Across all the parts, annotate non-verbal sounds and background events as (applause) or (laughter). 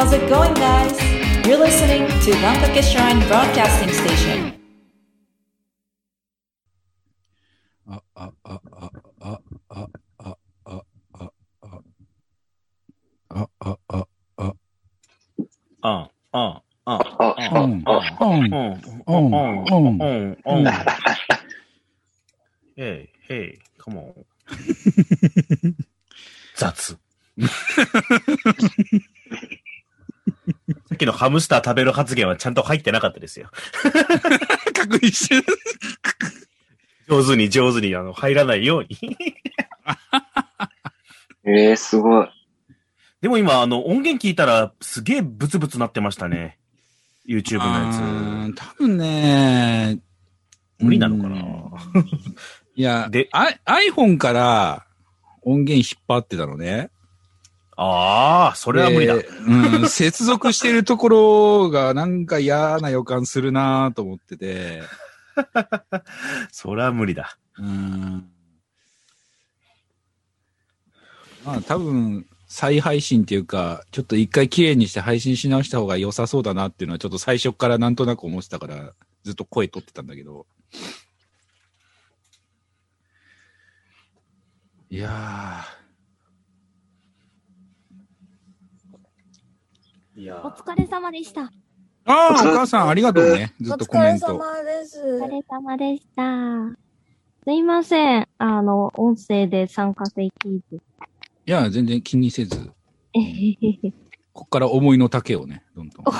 How's it going, guys? You're listening to Wampaka Shrine Broadcasting Station. Hey, hey, come on. (laughs) 雑。(laughs) さっきのハムスター食べる発言はちゃんと入ってなかったですよ。確認してる。上手に上手にあの入らないように。え (laughs) えー、すごい。でも今、あの、音源聞いたらすげえブツブツなってましたね。YouTube のやあー多分ね、つ。無理なのかな、うん (laughs) いや、であ iPhone から音源引っ張ってたのね。ああ、それは無理だ。でうん、(laughs) 接続してるところがなんか嫌な予感するなと思ってて。(laughs) それは無理だ。うん。まあ多分、再配信っていうか、ちょっと一回綺麗にして配信し直した方が良さそうだなっていうのはちょっと最初からなんとなく思ってたから、ずっと声取ってたんだけど。いやいやお疲れ様でした。ー。ああ、お母さんありがとうね。ずっとコメント。ですお疲れ様でした。すいません。あの、音声で参加できず。いや、全然気にせず、えへへへ。こっから思いの丈をね、どんどん。(laughs)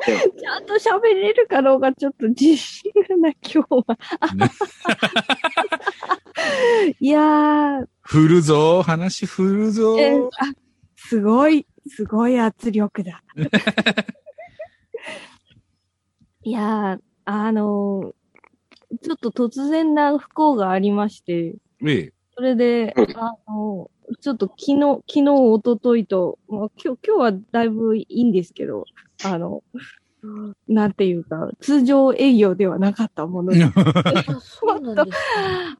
ちゃんと喋れるかどうかちょっと自信がない、今日は。ね (laughs) いやー、振るぞ、話振るぞ。えあ、すごい、すごい圧力だ。(laughs) いやー、あのーちょっと突然な不幸がありまして、ええ。それで、あの、ちょっと昨日、昨日、一昨日と、まあ、今日、今日はだいぶいいんですけど、あの、なんていうか、通常営業ではなかったもので、そうなんです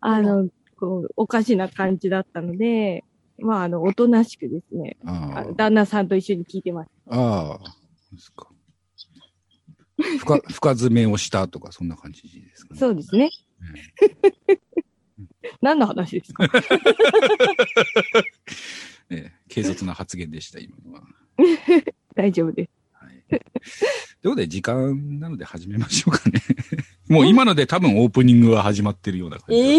あの、こう、おかしな感じだったので、まあ、あの、おとなしくですね、あ旦那さんと一緒に聞いてます。あ。あですか。深、(laughs) 深爪をしたとか、そんな感じですかね。そうですね。何の話ですか？(laughs) ええ軽率な発言でした、今のは。(laughs) 大丈夫です。はい。ということで、時間なので始めましょうかね。もう今ので多分オープニングは始まってるような感じだと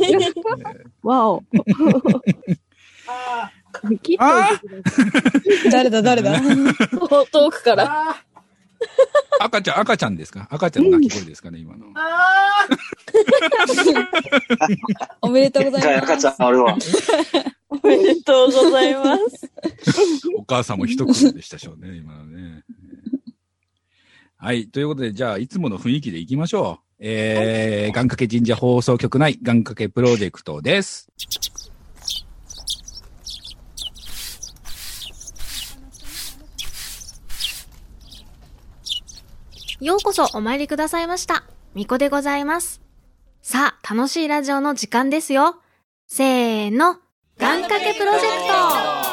思いますけどね。わお。切っといてください。誰だ誰だ？遠 (laughs) 遠くから。赤ちゃん、赤ちゃんですか？赤ちゃんの泣き声ですかね、今の。おめでとうございます。赤ちゃんあるわ。おめでとうございます。お母さんも一苦労でしたしょうね、今のね。はい。ということで、じゃあ、いつもの雰囲気でいきましょう。えー、願掛け神社放送局内願掛けプロジェクトです。ようこそお参りくださいました。みこでございます。さあ、楽しいラジオの時間ですよ。せーの、願掛けプロジェクト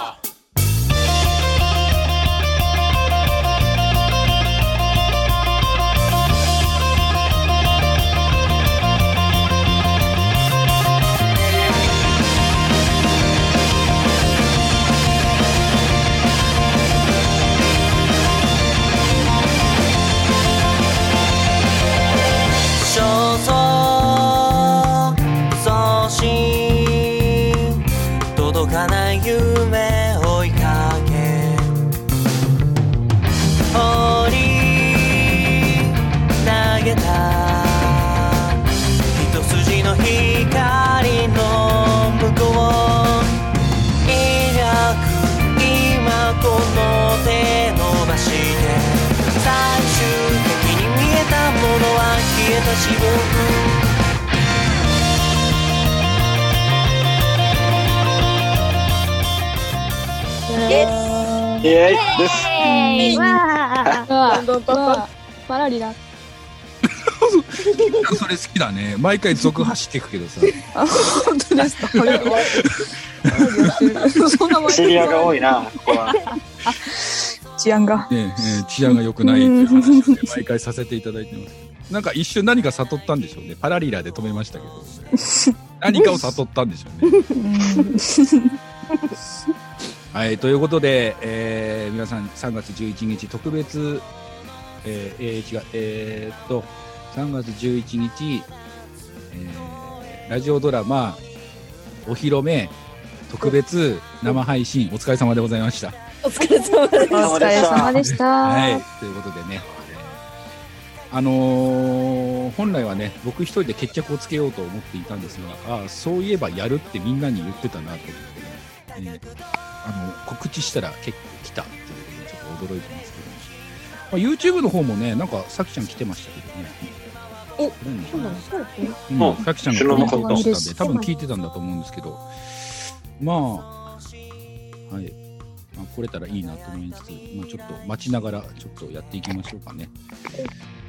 ーイです。えー、わー。どんどんパラリラ。それ好きだね。毎回続走っていくけどさ。あ、本当ですか？こ (laughs) れそんな前シリアが多いな、ここは。治安が。ねえー治安が良くないっていう話をね、(laughs) 毎回させていただいてますけど。なんか一瞬何か悟ったんでしょうね。パラリラで止めましたけど、ね、何かを悟ったんでしょうね。(laughs) はい、ということで、えー皆さん3月11日特別、えーえー違う、えーっと、3月11日、えーラジオドラマ、お披露目、特別生配信、お疲れ様でございました。お疲れ様です。お疲れ様でした。はい、ということでね、えーあのー本来はね、僕一人で決着をつけようと思っていたんですが、ああ、そういえばやるってみんなに言ってたなと思ってね、えーあの告知したら結構来たっていうことでちょっと驚いてますけど、まあ、YouTube の方もね、なんかさきちゃん来てましたけどね。おうんそうなんですか？うんあさきちゃんがコメントしてたんで、多分聞いてたんだと思うんですけど、まあ、はい。まあ、来れたらいいなと思いつつ、まあ、ちょっと待ちながら、ちょっとやっていきましょうかね。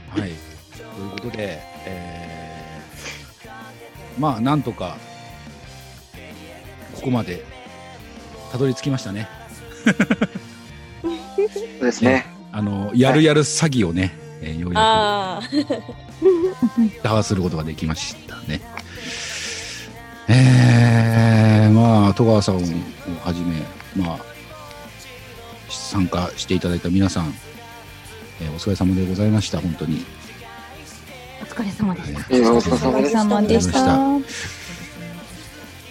はい。ということで、えー、まあ、なんとか、ここまで、たどり着きましたね。そうですね。あの、やるやる詐欺をね、えーようや。く打破することができましたね。えー、まあ、戸川さんをはじめ、まあ、参加していただいた皆さん、えーお疲れ様でございました、本当に。お疲れ様でした。えーお疲れ様でした。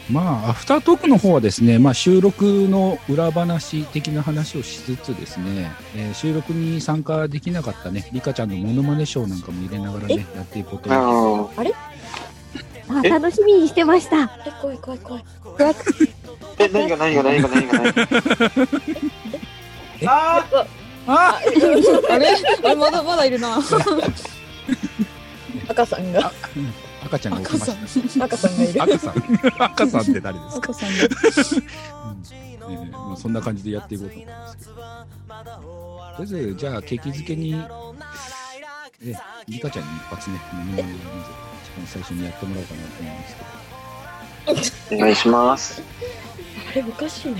まあ、アフタートークの方はですね、まあ、収録の裏話的な話をしつつですね、えー収録に参加できなかったね、リカちゃんのモノマネショーなんかも入れながらね、やっていこうと思います。ああ、楽しみにしてました。え、怖い怖い怖い。ーえ、何が何が何が何が何が？あああれ？あれまだまだいるな。(laughs) 赤さんが。(laughs) 赤ちゃんが起きました。赤さんがいる。赤さん赤さんって誰ですか、赤さんが。うんえーまあ、そんな感じでやっていこうと思いますけど。とりあえず、じゃあ、景気づけに、え、リカちゃんに一発ね、モノマネをまず一番最初にやってもらおうかなと思うんですけど。お願いします。あれおかしいな。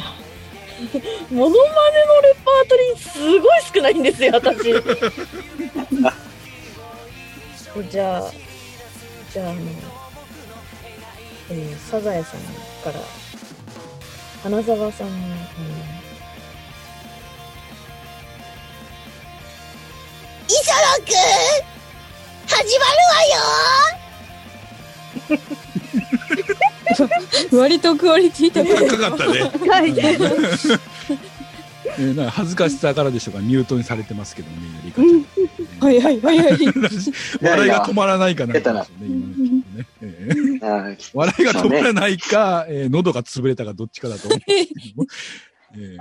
モノマネのレパートリーすごい少ないんですよ、私。(laughs) じゃあ、じゃあ、あの、えー、サザエさんから、花沢さんの、あの磯野くん始まるわよ割とクオリティ高かったね。(laughs) 恥ずかしさからでしょうか、ミュートにされてますけどね、リカちゃん。はいはいはいはい。(laughs) 笑いが止まらないかな、出たなね、笑いが止まらないか、えー喉が潰れたかどっちかだと思うんですけども。えー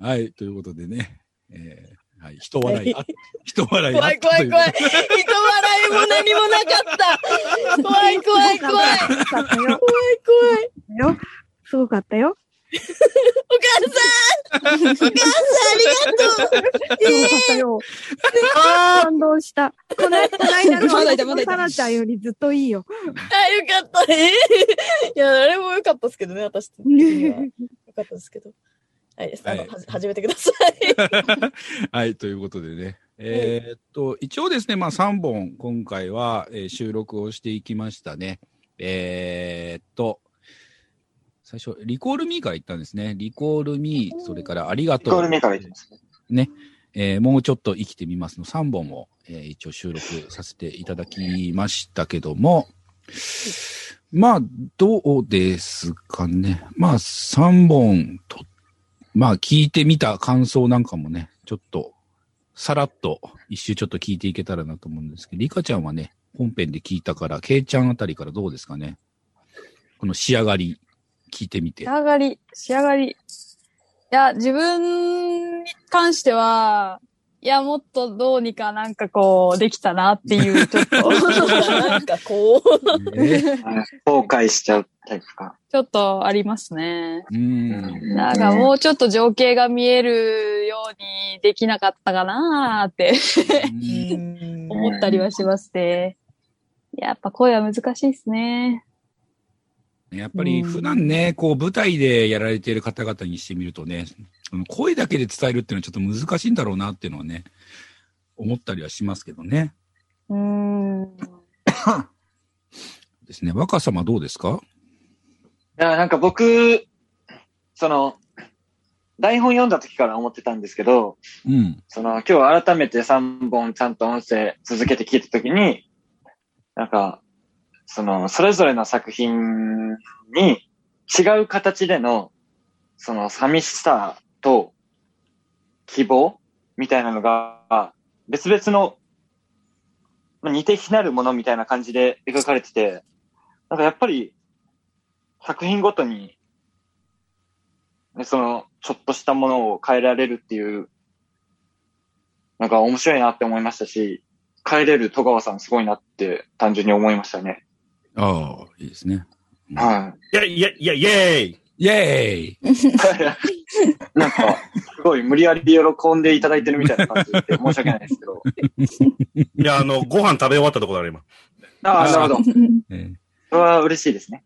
(laughs) はい、ということでね、えーはい、人笑い、あ人笑いあ怖い怖い怖い。(laughs) 人笑いも何もなかった。怖い怖い怖い。怖い。怖い。よ。すごかったよ。お母さんお母さんありがとう。すごかったよ。感動した。この、間のまだい。たまだい。たサラちゃんよりずっとい。い。よ。あ、よかった。えーい。や、あれもよかったですけどね、私。よかったですけど。はい、あの、はい。始めてください。はい、とい。うことでね。えーっと、一応ですね、まあ3本今回は、えー収録をしてい。きましたね。えーっと、最初、リコールミーから言ったんですね。リコールミー、それからありがとう。リコールミーから言ってますね。えーもうちょっと生きてみますの3本を、えー一応収録させていただきましたけども、まあ、どうですかね。まあ、3本と、まあ、聞いてみた感想なんかもね、ちょっと、さらっと一周ちょっと聞いていけたらなと思うんですけど、リカちゃんはね、本編で聞いたから、ケイちゃんあたりからどうですかね。この仕上がり、聞いてみて仕。上がり、仕上がり。いや、自分に関しては、いや、もっとどうにかなんかこう、できたなっていう、(laughs) ちょっと、なんかこう、後悔しちゃうタイプか。ちょっとありますね。うん。なんかもうちょっと情景が見えるようにできなかったかなーって (laughs) 思ったりはしますね。やっぱ声は難しいですね。やっぱり普段ね、こう舞台でやられている方々にしてみるとね、声だけで伝えるっていうのはちょっと難しいんだろうなっていうのはね、思ったりはしますけどね。うーん。ですね。若様どうですか？いや、なんか僕、その、台本読んだ時から思ってたんですけど、うん。その、今日改めて3本ちゃんと音声続けて聞いた時に、なんか、その、それぞれの作品に違う形での、その寂しさと希望みたいなのが、別々の、似て非なるものみたいな感じで描かれてて、なんかやっぱり、作品ごとに、ねその、ちょっとしたものを変えられるっていう、なんか面白いなって思いましたし、変えれる戸川さんすごいなって単純に思いましたね。ああ、いいですね。はいや、いや、いや、イェーイイェーイい。(laughs) なんか、すごい無理やり喜んでいただいてるみたいな感じで申し訳ないですけど。(laughs) いや、あの、ご飯食べ終わったところだね、今。ああ、なるほど。ええそれは嬉しいですね。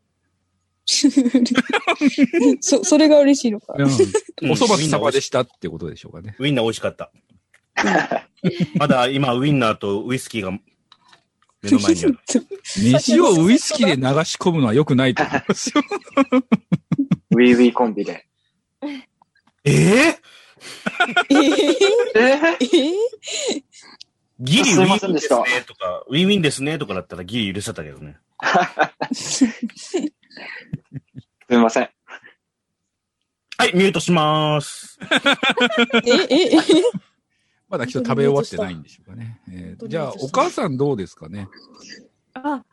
(laughs) そ、それが嬉しいのか。うんおそば様でしたってことでしょうかね。ウインナー美味しかった。まだ今、ウインナーとウイスキーが目の前にある。飯をウイスキーで流し込むのは良くないと思いますよ。ウィー？ウィー？コンビで。ええええー、えギリウィンウィンですねとか、ウィンウィンですねとかだったらギリ許せたけどね。すみません。はい、ミュートしまーす。えええまだきっと食べ終わってないんでしょうかね。えーじゃあ、お母さんどうですかね？あ、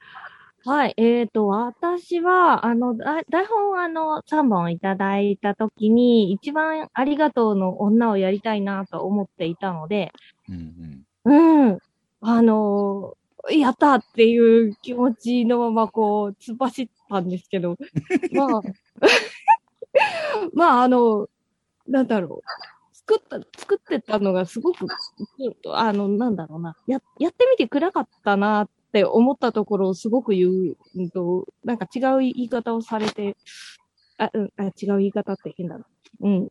はい。えっ、と、私は、あの、だ台本、あの、3本いただいたときに、一番ありがとうの女をやりたいなと思っていたので、うんうん。うん。あのやったっていう気持ちのまま、こう、突っ走ったんですけど、まあ、(laughs) まあ、あの、なんだろう。作った、作ってたのがすごく、あの、なんだろうな。や、やってみて暗かったなって思ったところをすごく言う、うんと、なんか違う言い方をされて、あ、うん、あ違う言い方って変だな。うん。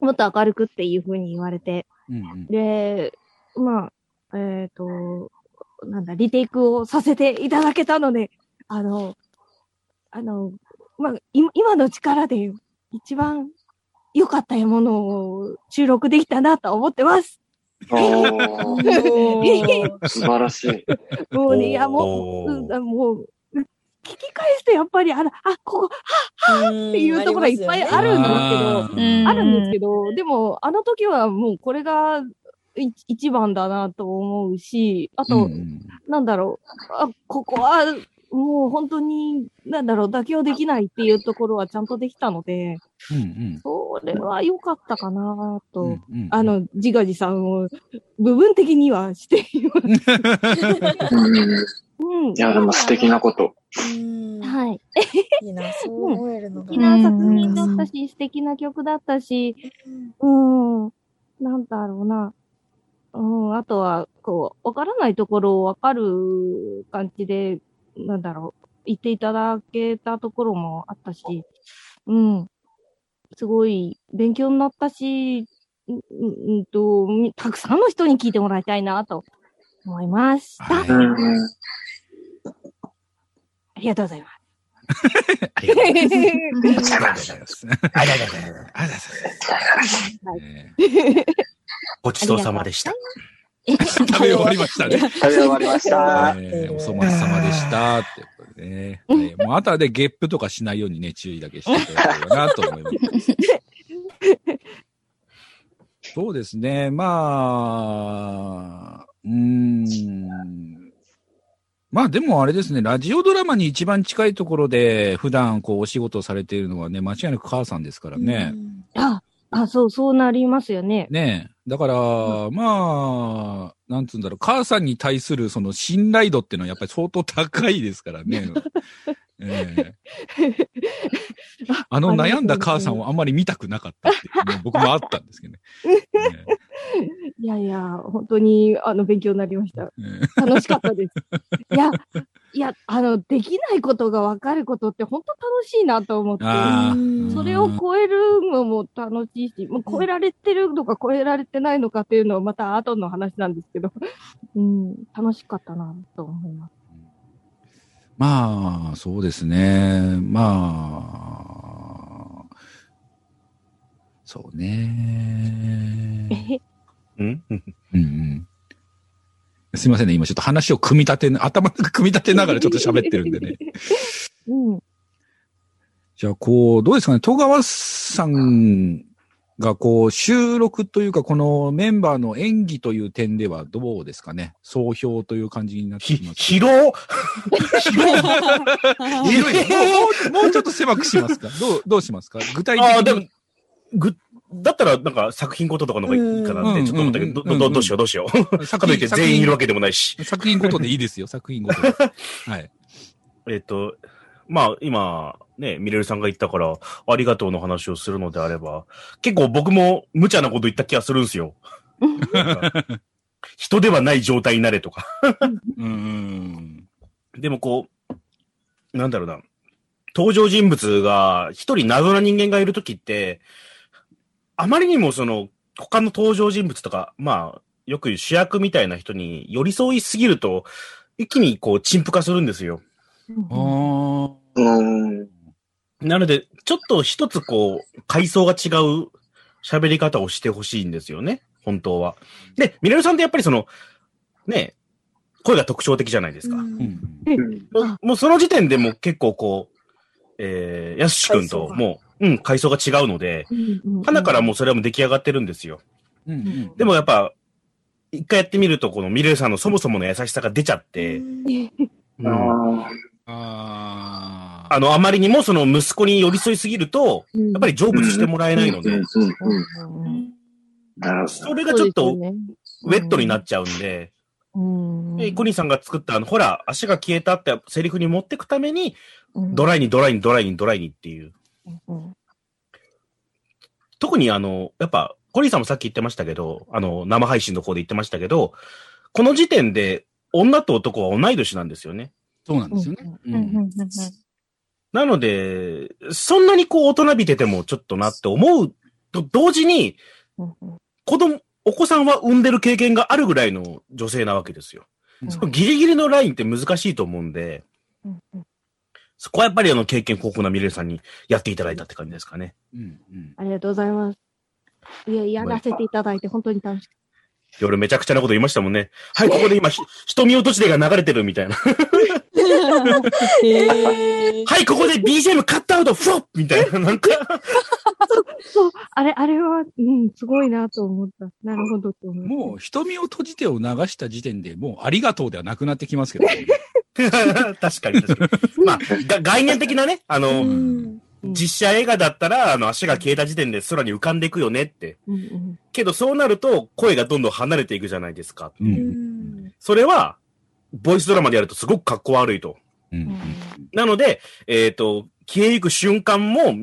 もっと明るくっていう風に言われて、うんうん。で、まあ、えっ、と、なんだ、リテイクをさせていただけたので、あの、あの、まあ、今今の力で一番良かったものを収録できたなと思ってます。(laughs) 素晴らしい。もうね、いや、もう、もう、聞き返すとやっぱり、あら、あ、ここ、っていうところがいっぱいあるんですけど、あるんですけど、でも、あの時はもうこれがい一番だなと思うし、あと、うん。うんなんだろう、あ、ここは、もう本当に、なんだろう、妥協できないっていうところはちゃんとできたので、うんうん。それは良かったかなと、うんうん。あの、自画自賛を部分的にはしています。(laughs) うん。いや、でも素敵なこと。うんはい。いいな、そう思えるのが。素敵な作品だったし、素敵な曲だったし、うん、なんだろうな。うん、あとは、こう、わからないところをわかる感じで、なんだろう、言っていただけたところもあったし、うん、すごい勉強になったし、うん、うんと、みたくさんの人に聞いてもらいたいなと思いました。はいうん (laughs) (laughs) ありがとうございます。ありがとうございます。ありがとうございます。ありがとうごちそうさまでした。(laughs) 食べ終わりましたね。食べ終わりました。えーお粗末様でしたね。はいもうあとはでゲップとかしないようにね、注意だけしていただければなと思います。そうですね。まあ、うーん。まあでもあれですね、ラジオドラマに一番近いところで普段こうお仕事されているのはね、間違いなく母さんですからね。あ、あ、そう、そうなりますよね。ねえ。だから、まあ、なんつうんだろう、母さんに対するその信頼度っていうのはやっぱり相当高いですからね。(laughs) ええ (laughs) あの悩んだ母さんをあんまり見たくなかったっていうね、僕もあったんですけどね。(laughs) いやいや、本当に、あの、勉強になりました。え楽しかったです。(laughs) いや、いや、あの、できないことが分かることって本当楽しいなと思って。それを超えるのも楽しいし、もう超えられてるのか超えられてないのかっていうのはまた後の話なんですけど、うん、楽しかったなと思います。まあ、そうですね。まあ、そうね。(laughs) うん？うんうん。すいませんね。今ちょっと話を組み立てな、頭の中組み立てながらちょっと喋ってるんでね。(laughs) うん。じゃあ、こう、どうですかね？戸川さんが、こう、収録というか、このメンバーの演技という点ではどうですかね？総評という感じになってます。広っ広もうちょっと狭くしますか？どう、どうしますか？具体ああ、で的にも。、ぐ、だったら、なんか作品ごととかの方がいいかなって、ちょっと思ったけど、ど、ど、どうしよう、どうしよう？かといって全員いるわけでもないし。作品ごとでいいですよ、作品ごとで。(laughs) はい。えっと、まあ、今、ね、ミレルさんが言ったから、ありがとうの話をするのであれば、結構僕も無茶なこと言った気がするんですよ。(laughs) 人ではない状態になれとか。うん。でもこう、なんだろうな。登場人物が一人謎な人間がいるときって、あまりにもその、他の登場人物とか、まあ、よく言う主役みたいな人に寄り添いすぎると、一気にこう、陳腐化するんですよ。あうん。なので、ちょっと一つこう、階層が違う喋り方をしてほしいんですよね。本当は。で、ミレルさんってやっぱりその、ね、声が特徴的じゃないですか。うんうん。もうその時点でもう結構こう、えー、やすし君ともう、うん、階層が違うので、花からもうそれはもう出来上がってるんですよ。うんうん。でもやっぱ、一回やってみると、このミレルさんのそもそもの優しさが出ちゃって、うんあああの、あまりにもその息子に寄り添いすぎると、やっぱり成仏してもらえないので。それがちょっと、ウェットになっちゃうんで、うん。で、コニーさんが作ったあの、ほら、足が消えたってセリフに持ってくために、うん。ドライにドライにドライにドライにっていう。うん。特にあの、やっぱ、コニーさんもさっき言ってましたけど、あの、生配信の方で言ってましたけど、この時点で、女と男は同い年なんですよね。そうなんですよね。ううんうんん。なので、そんなにこう大人びててもちょっとなって思うと同時に、子供、お子さんは産んでる経験があるぐらいの女性なわけですよ。うんそのギリギリのラインって難しいと思うんで、うんうんそこはやっぱりあの経験豊富なミレイさんにやっていただいたって感じですかね。うんうん。ありがとうございます。いや、やらせていただいて本当に楽しかっ夜めちゃくちゃなこと言いましたもんね。はい、ここで今、ひ瞳落としでが流れてるみたいな。はい、ここで BGM カットアウトフロッみたいな、(laughs) なんか。た。そう、あれ、あれは、うん、すごいなと思った。なるほどと思。もう、瞳を閉じてを流した時点でもう、ありがとうではなくなってきますけどね。(laughs) 確かに確かに。まあ、が概念的なね、あの、うん実写映画だったら、あの、足が消えた時点で空に浮かんでいくよねって。うんうんけど、そうなると、声がどんどん離れていくじゃないですか。う。うんんそれは、ボイスドラマでやるとすごく格好悪いと。うん。なので、えっ、と、消えゆく瞬間も、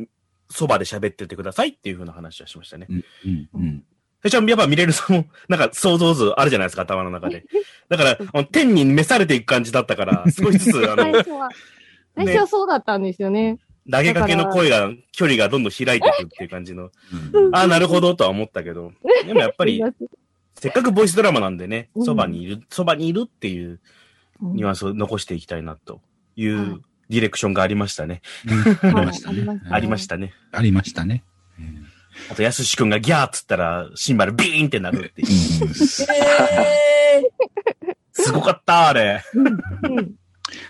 そばで喋っててくださいっていう風な話はしましたね。うん。うん。うん。それじゃやっぱミレルさんも、(laughs) なんか想像図あるじゃないですか、頭の中で。だから、天に召されていく感じだったから、(laughs) 少しずつ、あの、最初は、最初はそうだったんですよね。投げかけの声が、距離がどんどん開いていくっていう感じの、ああ、なるほどとは思ったけど、でもやっぱり、(laughs) せっかくボイスドラマなんでね、うんそばにいる、そばにいるっていううんニュアンスを残していきたいなというディレクションがありましたね。ありましたね。ありましたね。ありましたね。あと、やすしくんがギャーっつったら、シンバルビーンってなるっていう。へすごかった、あれ。うん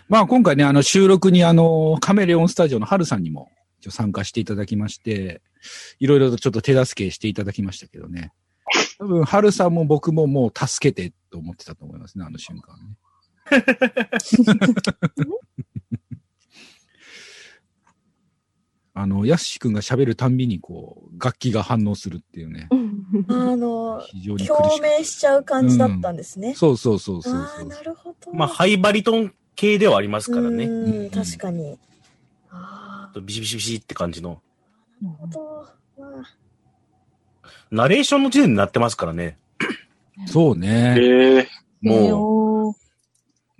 まあ今回ね、あの収録にあの、カメレオンスタジオのハルさんにも参加していただきまして、いろいろとちょっと手助けしていただきましたけどね。多分、ハルさんも僕ももう助けてと思ってたと思いますね、あの瞬間ね。(laughs) あの、ヤッシーくんが喋るたんびにこう、楽器が反応するっていうね、ーあの、共っ鳴しちゃう感じだったんですねた。。そうそうそうそうああ、そう。なるほど。まあ、ハイバリトン系ではありますからね。うん、確かに。あビシビシビシって感じの。あ、なるほど。まあナレーションの時点になってますからね。そうね。ええもう、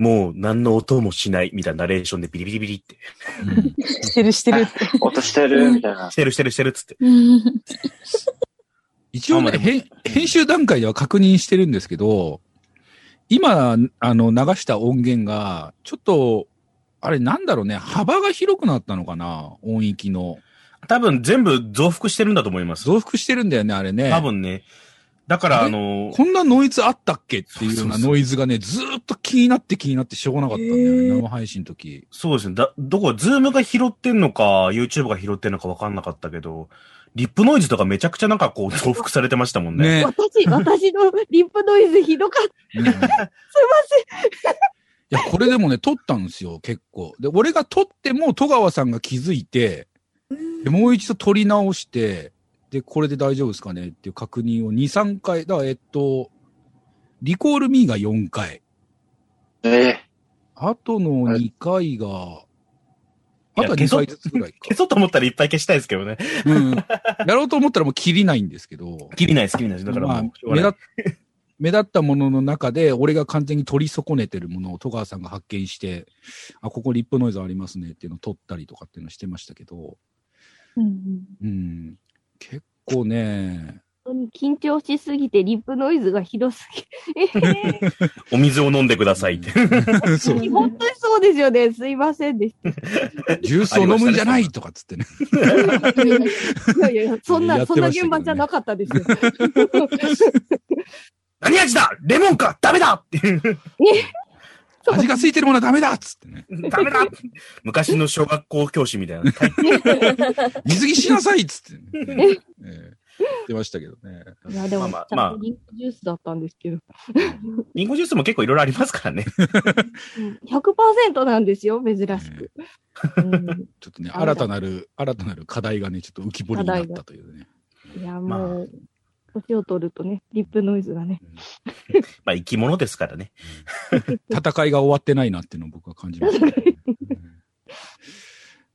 ももう何の音もしないみたいなナレーションでビリビリビリって。うんしてるしてるって。(laughs) 音してるみたいなし。てるしてるしてるっつって。一応ね、編編集段階では確認してるんですけど、今、あの、流した音源が、ちょっと、あれなんだろうね、幅が広くなったのかな？音域の。多分全部増幅してるんだと思います。増幅してるんだよね、あれね。多分ね。だからあの、こんなノイズあったっけ？っていうようなそうそうそうノイズがね、ずーっと気になって気になってしょうがなかったんだよね、生配信の時。そうですね。だ、どこ、ズームが拾ってんのか、YouTube が拾ってんのか分かんなかったけど、リップノイズとかめちゃくちゃなんかこう増幅されてましたもんね。ね。私、私のリップノイズひどかった。ねすいまいや、これでもね、撮ったんですよ、結構。で、俺が撮っても戸川さんが気づいて、で、もう一度撮り直して、で、これで大丈夫ですかね？っていう確認を2、3回。だから、えっと、リコールミーが4回。ええあとの2回が、いあとは2や消そう回ずつぐらいか消。そうと思ったらいっぱい消したいですけどね。うん。やろうと思ったらもう切りないんですけど。切りないです、切りないです。だからまあもうしょうがない、目立っ、目立ったものの中で、俺が完全に取り損ねてるものを戸川さんが発見して、あ、ここリップノイズありますねっていうのを取ったりとかっていうのをしてましたけど、うんうん。結構ね、本当に緊張しすぎてリップノイズがひどすぎ。え (laughs) お水を飲んでくださいって。(laughs) そう、ー、本当にそうですよね。すいませんでした。ジュースを飲むんじゃないとかっつってね。いやいやいや、(laughs) そんな、そんな現場じゃなかったですよ。何味だ？レモンか？ダメだって。味がついてるものはダメだっつってね。ダメだ (laughs) 昔の小学校教師みたいな。(laughs) 水着しなさいっつってね。(laughs) ええ言ってましたけどね。いや、でも、まあちまあリンクジュースだったんですけど。リンゴジュースも結構いろいろありますからね。うん100%なんですよ、珍しく。うんちょっとね、新たなる、新たなる課題がね、ちょっと浮き彫りになったというね。いや、まあもう、年を取るとね、リップノイズがね。まあ、生き物ですからね。戦いが終わってないなっていうのを僕は感じます、ね。